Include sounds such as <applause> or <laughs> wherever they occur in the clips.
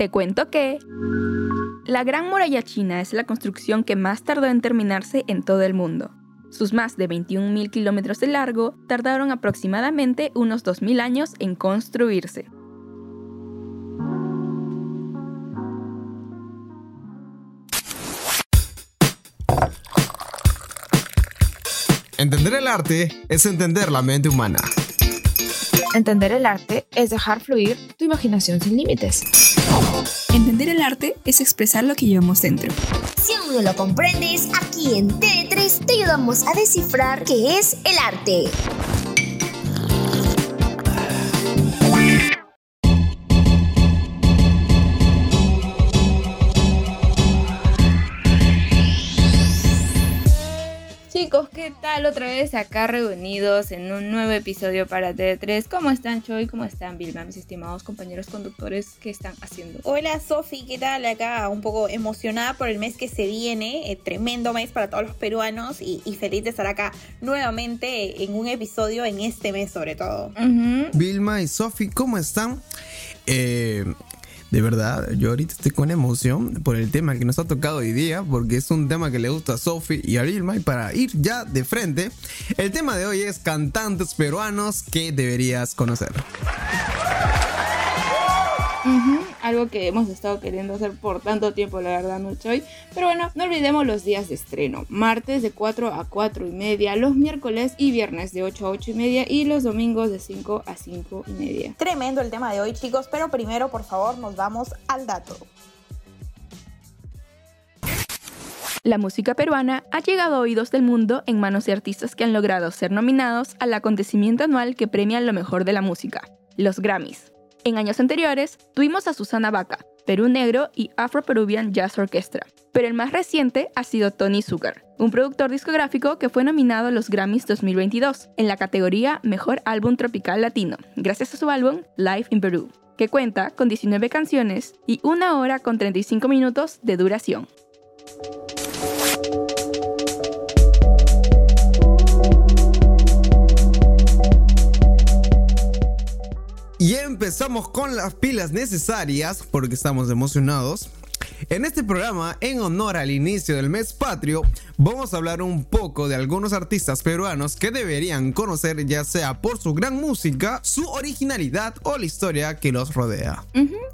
Te cuento que... La Gran Muralla China es la construcción que más tardó en terminarse en todo el mundo. Sus más de 21.000 kilómetros de largo tardaron aproximadamente unos 2.000 años en construirse. Entender el arte es entender la mente humana. Entender el arte es dejar fluir tu imaginación sin límites. Arte es expresar lo que llevamos dentro. Si aún no lo comprendes, aquí en T3 te ayudamos a descifrar qué es el arte. Chicos, ¿qué tal? Otra vez acá reunidos en un nuevo episodio para T3. ¿Cómo están, Choi? ¿Cómo están, Vilma? Mis estimados compañeros conductores, ¿qué están haciendo? Hola, Sofi, ¿qué tal? Acá un poco emocionada por el mes que se viene. Eh, tremendo mes para todos los peruanos y, y, feliz de estar acá nuevamente en un episodio en este mes, sobre todo. Uh -huh. Vilma y Sofi, ¿cómo están? Eh, de verdad, yo ahorita estoy con emoción por el tema que nos ha tocado hoy día, porque es un tema que le gusta a Sophie y a Vilma. Y para ir ya de frente, el tema de hoy es cantantes peruanos que deberías conocer. Uh. Algo que hemos estado queriendo hacer por tanto tiempo, la verdad, no Choy. Pero bueno, no olvidemos los días de estreno. Martes de 4 a 4 y media, los miércoles y viernes de 8 a 8 y media y los domingos de 5 a 5 y media. Tremendo el tema de hoy, chicos, pero primero, por favor, nos vamos al dato. La música peruana ha llegado a oídos del mundo en manos de artistas que han logrado ser nominados al acontecimiento anual que premia lo mejor de la música, los Grammys. En años anteriores, tuvimos a Susana Baca, Perú Negro y Afro Peruvian Jazz Orchestra. Pero el más reciente ha sido Tony Zucker, un productor discográfico que fue nominado a los Grammys 2022 en la categoría Mejor Álbum Tropical Latino, gracias a su álbum Live in Peru, que cuenta con 19 canciones y una hora con 35 minutos de duración. Y empezamos con las pilas necesarias porque estamos emocionados. En este programa, en honor al inicio del mes patrio, vamos a hablar un poco de algunos artistas peruanos que deberían conocer ya sea por su gran música, su originalidad o la historia que los rodea.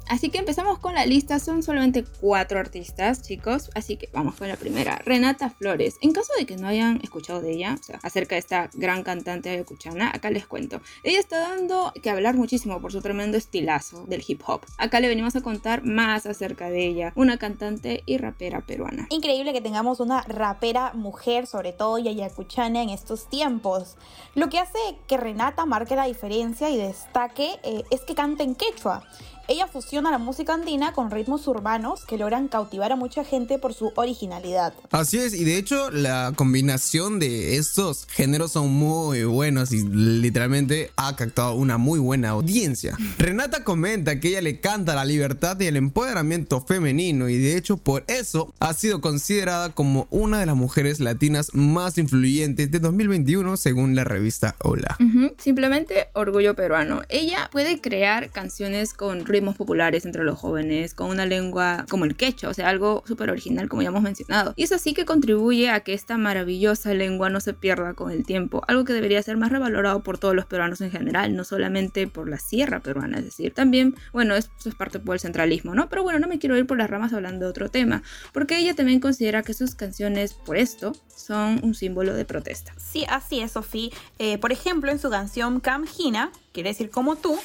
Así que empezamos con la lista, son solamente cuatro artistas, chicos, así que vamos con la primera, Renata Flores. En caso de que no hayan escuchado de ella, o sea, acerca de esta gran cantante ayacuchana, acá les cuento. Ella está dando que hablar muchísimo por su tremendo estilazo del hip hop. Acá le venimos a contar más acerca de ella, una cantante y rapera peruana. Increíble que tengamos una rapera mujer, sobre todo y ayacuchana en estos tiempos. Lo que hace que Renata marque la diferencia y destaque eh, es que canta en quechua. Ella fusiona la música andina con ritmos urbanos que logran cautivar a mucha gente por su originalidad. Así es, y de hecho la combinación de estos géneros son muy buenos y literalmente ha captado una muy buena audiencia. Renata comenta que ella le canta la libertad y el empoderamiento femenino y de hecho por eso ha sido considerada como una de las mujeres latinas más influyentes de 2021 según la revista Hola. Uh -huh. Simplemente orgullo peruano. Ella puede crear canciones con ritmos populares entre los jóvenes, con una lengua como el quechua, o sea, algo súper original como ya hemos mencionado. Y es así que contribuye a que esta maravillosa lengua no se pierda con el tiempo, algo que debería ser más revalorado por todos los peruanos en general, no solamente por la sierra peruana, es decir, también, bueno, eso es parte por el centralismo, ¿no? Pero bueno, no me quiero ir por las ramas hablando de otro tema, porque ella también considera que sus canciones, por esto, son un símbolo de protesta. Sí, así es, Sofía. Eh, por ejemplo, en su canción Camgina, quiere decir como tú,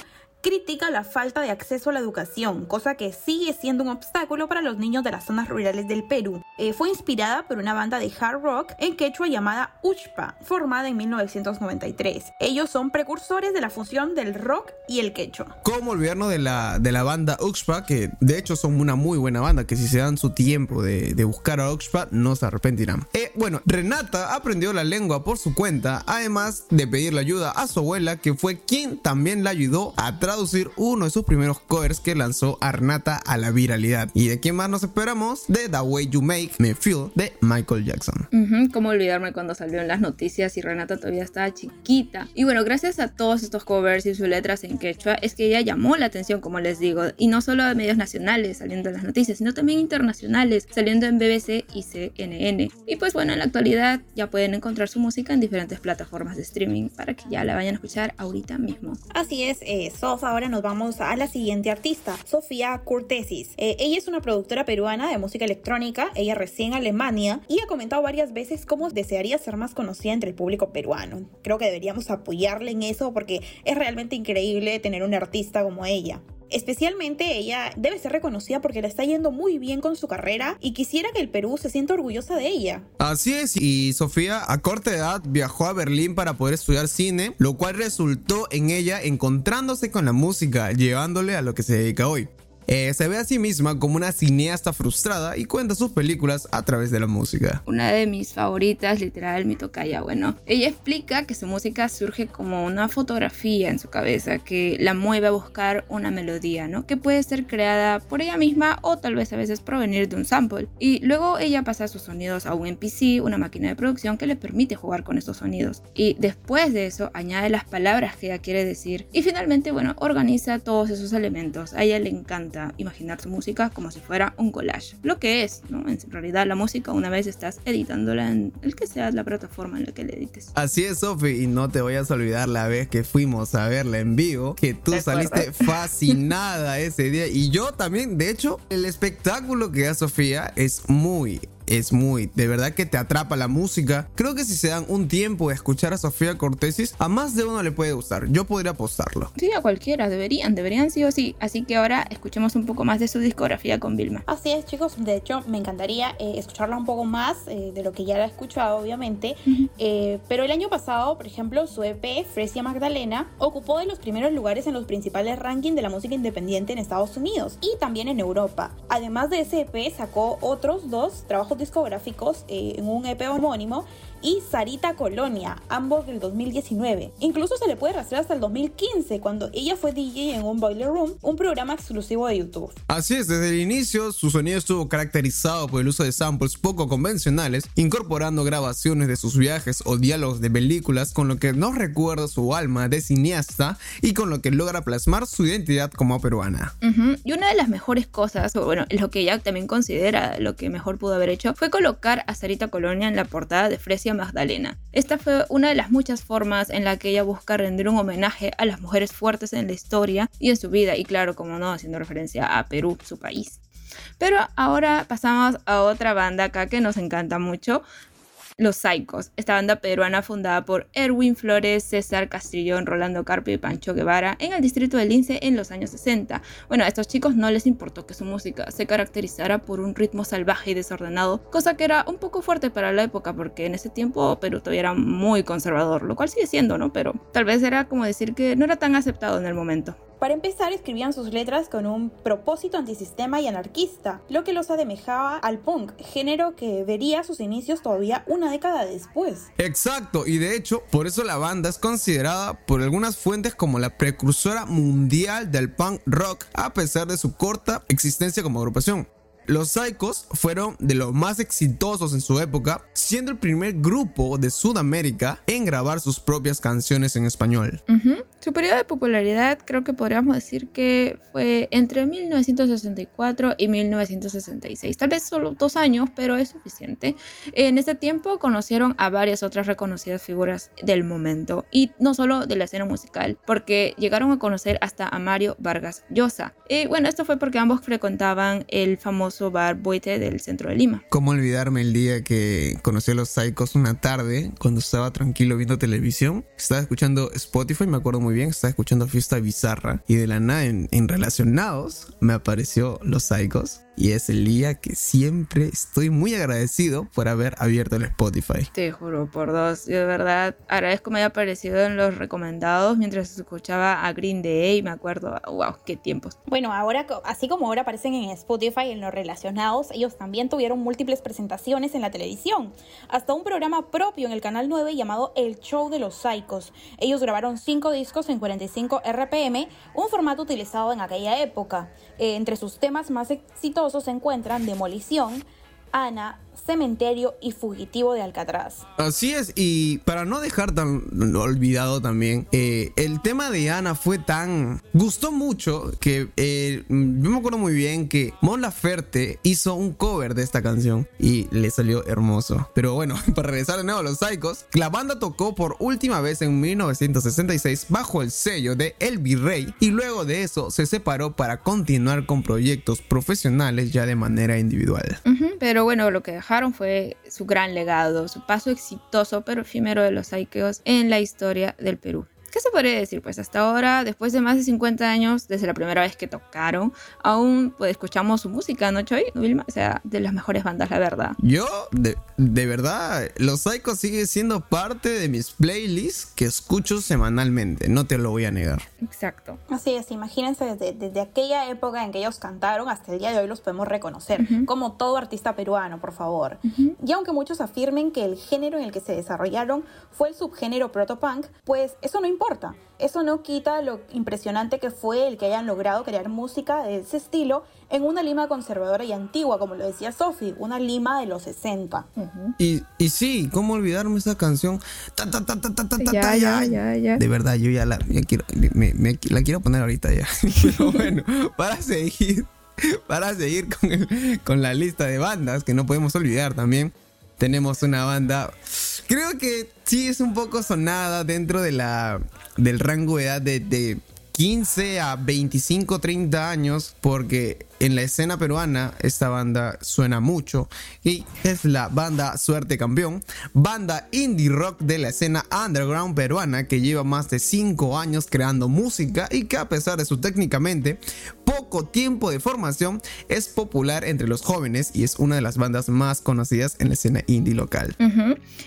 critica la falta de acceso a la educación, cosa que sigue siendo un obstáculo para los niños de las zonas rurales del Perú. Eh, fue inspirada por una banda de hard rock en quechua llamada Uchpa, formada en 1993. Ellos son precursores de la fusión del rock y el quechua. Como olvidarnos de la, de la banda Uchpa, que de hecho son una muy buena banda, que si se dan su tiempo de, de buscar a Uchpa, no se arrepentirán. Eh, bueno, Renata aprendió la lengua por su cuenta, además de pedirle ayuda a su abuela, que fue quien también la ayudó a traducir uno de sus primeros covers que lanzó Arnata a la viralidad. ¿Y de quién más nos esperamos? De The Way You Make Me Feel de Michael Jackson. Ujú, Cómo olvidarme cuando salió en las noticias y Renata todavía estaba chiquita. Y bueno, gracias a todos estos covers y sus letras en quechua, es que ella llamó la atención, como les digo, y no solo de medios nacionales saliendo en las noticias, sino también internacionales saliendo en BBC y CNN. Y pues bueno, en la actualidad ya pueden encontrar su música en diferentes plataformas de streaming para que ya la vayan a escuchar ahorita mismo. Así es, eh, Sof, ahora nos vamos a la siguiente artista, Sofía Cortesis. Eh, ella es una productora peruana de música electrónica, ella reside en Alemania y ha comentado varias veces cómo desearía ser más conocida entre el público peruano. Creo que deberíamos apoyarle en eso porque es realmente increíble tener una artista como ella. Especialmente ella debe ser reconocida porque le está yendo muy bien con su carrera y quisiera que el Perú se sienta orgullosa de ella. Así es, y Sofía a corta edad viajó a Berlín para poder estudiar cine, lo cual resultó en ella encontrándose con la música, llevándole a lo que se dedica hoy. Eh, se ve a sí misma como una cineasta frustrada y cuenta sus películas a través de la música. Una de mis favoritas, literal, mi tocaya. Bueno, ella explica que su música surge como una fotografía en su cabeza que la mueve a buscar una melodía, ¿no? Que puede ser creada por ella misma o tal vez a veces provenir de un sample. Y luego ella pasa sus sonidos a un MPC, una máquina de producción que le permite jugar con estos sonidos. Y después de eso añade las palabras que ella quiere decir. Y finalmente, bueno, organiza todos esos elementos. A ella le encanta imaginar su música como si fuera un collage. Lo que es, ¿no? En realidad la música una vez estás editándola en el que sea la plataforma en la que la edites. Así es, Sofi, y no te vayas a olvidar la vez que fuimos a verla en vivo, que tú ¿Te saliste <laughs> fascinada ese día. Y yo también, de hecho, el espectáculo que da Sofía es muy, es muy, de verdad que te atrapa la música. Creo que si se dan un tiempo de escuchar a Sofía Cortesis, a más de uno le puede gustar. Yo podría apostarlo. Sí, a cualquiera, deberían, deberían sí o sí. Así que ahora escuchemos un poco más de su discografía con Vilma. Así es, chicos. De hecho, me encantaría eh, escucharla un poco más eh, de lo que ya la he escuchado, obviamente. Eh, pero el año pasado, por ejemplo, su EP, Fresia Magdalena, ocupó de los primeros lugares en los principales rankings de la música independiente en Estados Unidos y también en Europa. Además de ese EP, sacó otros dos trabajos discográficos eh, en un EP homónimo y Sarita Colonia, ambos del 2019. Incluso se le puede rastrear hasta el 2015, cuando ella fue DJ en un Boiler Room, un programa exclusivo de YouTube. Así es, desde el inicio su sonido estuvo caracterizado por el uso de samples poco convencionales, incorporando grabaciones de sus viajes o diálogos de películas, con lo que nos recuerda su alma de cineasta y con lo que logra plasmar su identidad como peruana. Ujú, Y una de las mejores cosas, o bueno, lo que ella también considera lo que mejor pudo haber hecho, fue colocar a Sarita Colonia en la portada de Fresia Magdalena. Esta fue una de las muchas formas en la que ella busca rendir un homenaje a las mujeres fuertes en la historia y en su vida, y claro, como no, haciendo referencia a Perú, su país. Pero ahora pasamos a otra banda acá que nos encanta mucho, los Saicos, esta banda peruana fundada por Erwin Flores, César Castrillón, Rolando Carpio y Pancho Guevara en el distrito de Lince en los años 60. Bueno, a estos chicos no les importó que su música se caracterizara por un ritmo salvaje y desordenado, cosa que era un poco fuerte para la época porque en ese tiempo Perú todavía era muy conservador, lo cual sigue siendo, ¿no? Pero tal vez era como decir que no era tan aceptado en el momento. Para empezar, escribían sus letras con un propósito antisistema y anarquista, lo que los ademejaba al punk, género que vería sus inicios todavía una década después. Exacto, y de hecho, por eso la banda es considerada por algunas fuentes como la precursora mundial del punk rock, a pesar de su corta existencia como agrupación. Los Psychos fueron de los más exitosos en su época, siendo el primer grupo de Sudamérica en grabar sus propias canciones en español. Ujú. Su periodo de popularidad creo que podríamos decir que fue entre 1964 y 1966. Tal vez solo dos años, pero es suficiente. En ese tiempo conocieron a varias otras reconocidas figuras del momento y no solo de la escena musical, porque llegaron a conocer hasta a Mario Vargas Llosa. Y bueno, esto fue porque ambos frecuentaban el famoso bar Boite del centro de Lima. ¿Cómo olvidarme el día que conocí a los Psychos una tarde cuando estaba tranquilo viendo televisión? Estaba escuchando Spotify, me acuerdo muy bien, estaba escuchando Fiesta Bizarra y de la nada en, en Relacionados me apareció los Psychos y es el día que siempre estoy muy agradecido por haber abierto el Spotify. Te juro, por dos. Yo de verdad agradezco que me haya aparecido en los recomendados mientras escuchaba a Green Day. Me acuerdo, wow, qué tiempos. Bueno, ahora, así como ahora aparecen en Spotify en los relacionados, ellos también tuvieron múltiples presentaciones en la televisión. Hasta un programa propio en el canal 9 llamado El Show de los Psychos. Ellos grabaron cinco discos en 45 RPM, un formato utilizado en aquella época. Eh, entre sus temas más exitosos se encuentran Demolición, Ana, Cementerio y Fugitivo de Alcatraz. Así es, y para no dejar tan olvidado también, eh, el tema de Ana fue tan... gustó mucho que eh, yo me acuerdo muy bien que Mon Laferte hizo un cover de esta canción y le salió hermoso. Pero bueno, <laughs> para regresar de nuevo a los Psychos, la banda tocó por última vez en 1966 bajo el sello de El Virrey y luego de eso se separó para continuar con proyectos profesionales ya de manera individual. pero bueno, lo que dejaron fue su gran legado, su paso exitoso pero efímero de los Psychos en la historia del Perú. ¿Qué se podría decir? Pues hasta ahora, después de más de 50 años, desde la primera vez que tocaron, aún pues, escuchamos su música, ¿no, Choy? Vilma? O sea, de las mejores bandas, la verdad. Yo, de, de verdad, Los Psychos sigue siendo parte de mis playlists que escucho semanalmente, no te lo voy a negar. Exacto. Así es, imagínense desde, desde aquella época en que ellos cantaron hasta el día de hoy los podemos reconocer, como todo artista peruano, por favor. Y aunque muchos afirmen que el género en el que se desarrollaron fue el subgénero protopunk, pues eso no importa eso no quita lo impresionante que fue el que hayan logrado crear música de ese estilo en una Lima conservadora y antigua, como lo decía Sophie, una Lima de los 60. y, y, sí, ¿cómo olvidarme esa canción? ya, ya, ya, ya, De verdad, yo ya la, quiero, me, la quiero poner ahorita ya. <laughs> Pero bueno, para seguir, para seguir con, con la lista de bandas que no podemos olvidar también, tenemos una banda. Creo que sí es un poco sonada dentro de la, del rango de edad de, de 15 a 25, 30 años, porque en la escena peruana esta banda suena mucho y es la banda Suerte Campeón, banda indie rock de la escena underground peruana que lleva más de 5 años creando música y que a pesar de su técnicamente poco tiempo de formación es popular entre los jóvenes y es una de las bandas más conocidas en la escena indie local.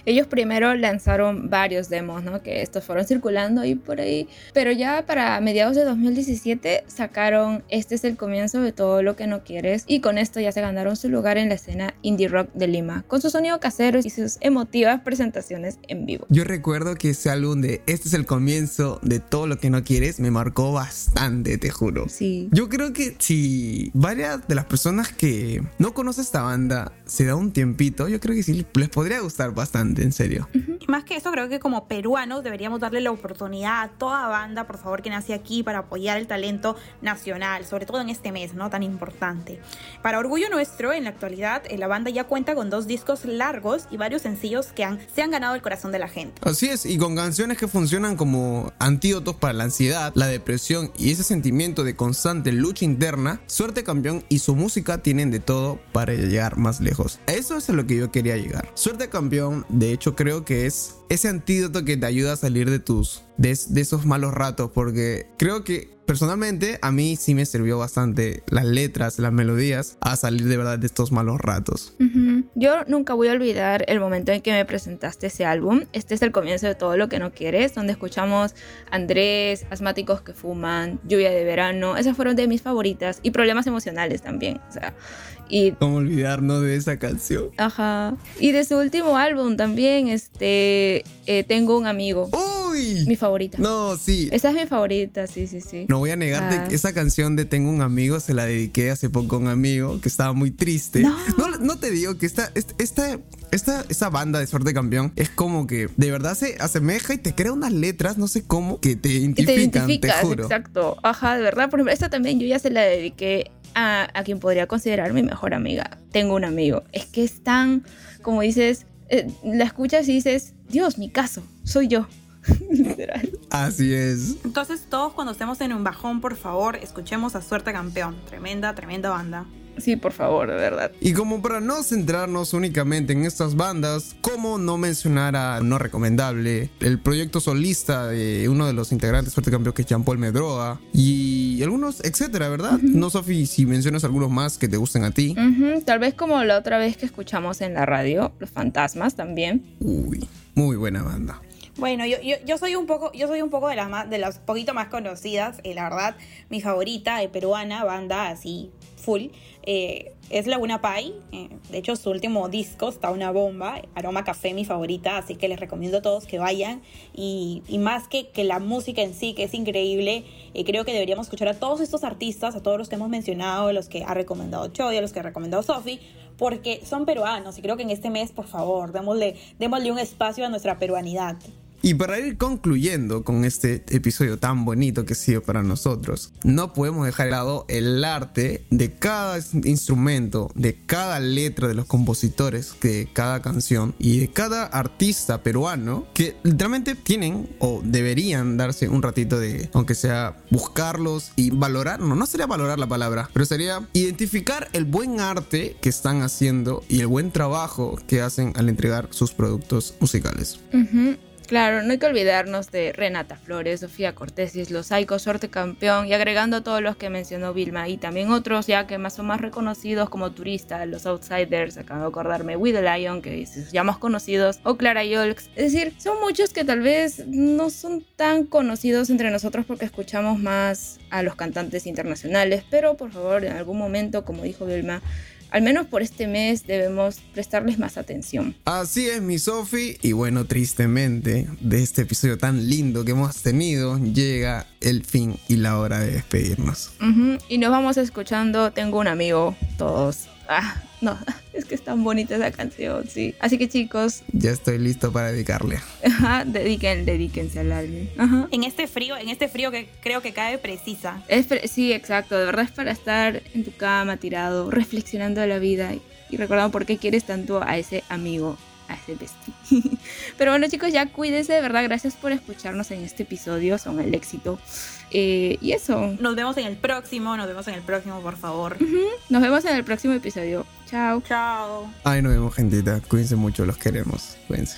Ellos primero lanzaron varios demos, ¿no? Que estos fueron circulando ahí por ahí, pero ya para mediados de 2017 sacaron Este es el comienzo de todo lo que no quieres y con esto ya se ganaron su lugar en la escena indie rock de Lima, con su sonido casero y sus emotivas presentaciones en vivo. Yo recuerdo que ese álbum de Este es el comienzo de todo lo que no quieres me marcó bastante, te juro. Sí. Yo creo que si varias de las personas que no conocen esta banda se da un tiempito, yo creo que sí les podría gustar bastante, en serio. Y más que eso, creo que como peruanos deberíamos darle la oportunidad a toda banda, por favor, que nace aquí para apoyar el talento nacional, sobre todo en este mes, ¿no? Tan importante. Para orgullo nuestro, en la actualidad, eh, la banda ya cuenta con dos discos largos y varios sencillos que se han ganado el corazón de la gente. Así es, y con canciones que funcionan como antídotos para la ansiedad, la depresión y ese sentimiento de constante lucha interna, Suerte Campeón y su música tienen de todo para llegar más lejos. Eso es a lo que yo quería llegar. Suerte Campeón, de hecho, creo que es ese antídoto que te ayuda a salir de tus de, esos malos ratos porque creo que personalmente a mí sí me sirvió bastante las letras, las melodías a salir de verdad de estos malos ratos. Uh -huh. Yo nunca voy a olvidar el momento en que me presentaste ese álbum. Este es el comienzo de todo lo que no quieres, donde escuchamos Andrés, Asmáticos que fuman, Lluvia de verano. Esas fueron de mis favoritas y problemas emocionales también. O sea, y cómo olvidarnos de esa canción. Ajá. Y de su último álbum también, este, eh, tengo un amigo. Uy. Mi favorita. No, sí. Esa es mi favorita, sí, sí, sí. No voy a negarte ah. que esa canción de Tengo un amigo se la dediqué hace poco a un amigo que estaba muy triste. No, no, no te digo que esta, esta, esta, esta banda de Suerte Campeón es como que de verdad se asemeja y te crea unas letras, no sé cómo, que te identifican, te, identificas, te juro. Exacto. Ajá, de verdad. Por ejemplo, esta también yo ya se la dediqué a, a, quien podría considerar mi mejor amiga. Tengo un amigo. Es que es tan, como dices, eh, la escuchas y dices, Dios, mi caso, soy yo. <laughs> Literal. Así es. Entonces, todos cuando estemos en un bajón, por favor, escuchemos a Suerte Campeón. Tremenda, tremenda banda. Sí, por favor, de verdad. Y como para no centrarnos únicamente en estas bandas, ¿cómo no mencionar a No Recomendable, el proyecto solista de uno de los integrantes Fuerte Campeón que es Jean-Paul Medroa y algunos, etcétera, ¿verdad? No, Sofi, si mencionas algunos más que te gusten a ti. Ujú, Tal vez como la otra vez que escuchamos en la radio, Los Fantasmas también. Uy, muy buena banda. Bueno, yo, yo, soy un poco, yo soy un poco de las más, de poquito más conocidas, eh, la verdad, mi favorita eh, peruana, banda así, full, eh, es Laguna Pai. eh, de hecho, su último disco está una bomba, Aroma Café, mi favorita, así que les recomiendo a todos que vayan. Y, más que, la música en sí, que es increíble, creo que deberíamos escuchar a todos estos artistas, a todos los que hemos mencionado, los que ha recomendado Chody, a los que ha recomendado Sofi, porque son peruanos y creo que en este mes, por favor, démosle, démosle un espacio a nuestra peruanidad. Y para ir concluyendo con este episodio tan bonito que ha sido para nosotros, no podemos dejar de lado el arte de cada instrumento, de cada letra de los compositores de cada canción y de cada artista peruano que literalmente tienen o deberían darse un ratito de, aunque sea buscarlos y valorar, no, no sería valorar la palabra, pero sería identificar el buen arte que están haciendo y el buen trabajo que hacen al entregar sus productos musicales. Ujú. Claro, no hay que olvidarnos de Renata Flores, Sofía Cortesis, Los Saicos, Sorte Campeón y agregando todos los que mencionó Vilma y también otros ya que más son más reconocidos como Turista, Los Outsiders, acabo de acordarme, With the Lion, que es ya más conocidos, o Clara Yolks. Es decir, son muchos que tal vez no son tan conocidos entre nosotros porque escuchamos más a los cantantes internacionales, pero por favor, en algún momento, como dijo Vilma, al menos por este mes debemos prestarles más atención. Así es, mi Sofi. Y bueno, tristemente, de este episodio tan lindo que hemos tenido, llega el fin y la hora de despedirnos. Y nos vamos escuchando Tengo un amigo, todos. Ah, no, es que es tan bonita esa canción, sí. Así que chicos, Ya estoy listo para dedicarle. ajá, dediquen, dedíquense al álbum. Ajá. En este frío, en este frío que creo que cae precisa. Es pre- sí, exacto, de verdad es para estar en tu cama tirado, reflexionando de la vida y, y recordando por qué quieres tanto a ese amigo, a ese bestie. <laughs> Pero bueno chicos, ya cuídense, de verdad, gracias por escucharnos en este episodio, son el éxito. Eh, y eso, Nos vemos en el próximo, nos vemos en el próximo, por favor. nos vemos en el próximo episodio. Chao. Chao. Ay, nos vemos, gentita. Cuídense mucho, los queremos. Cuídense.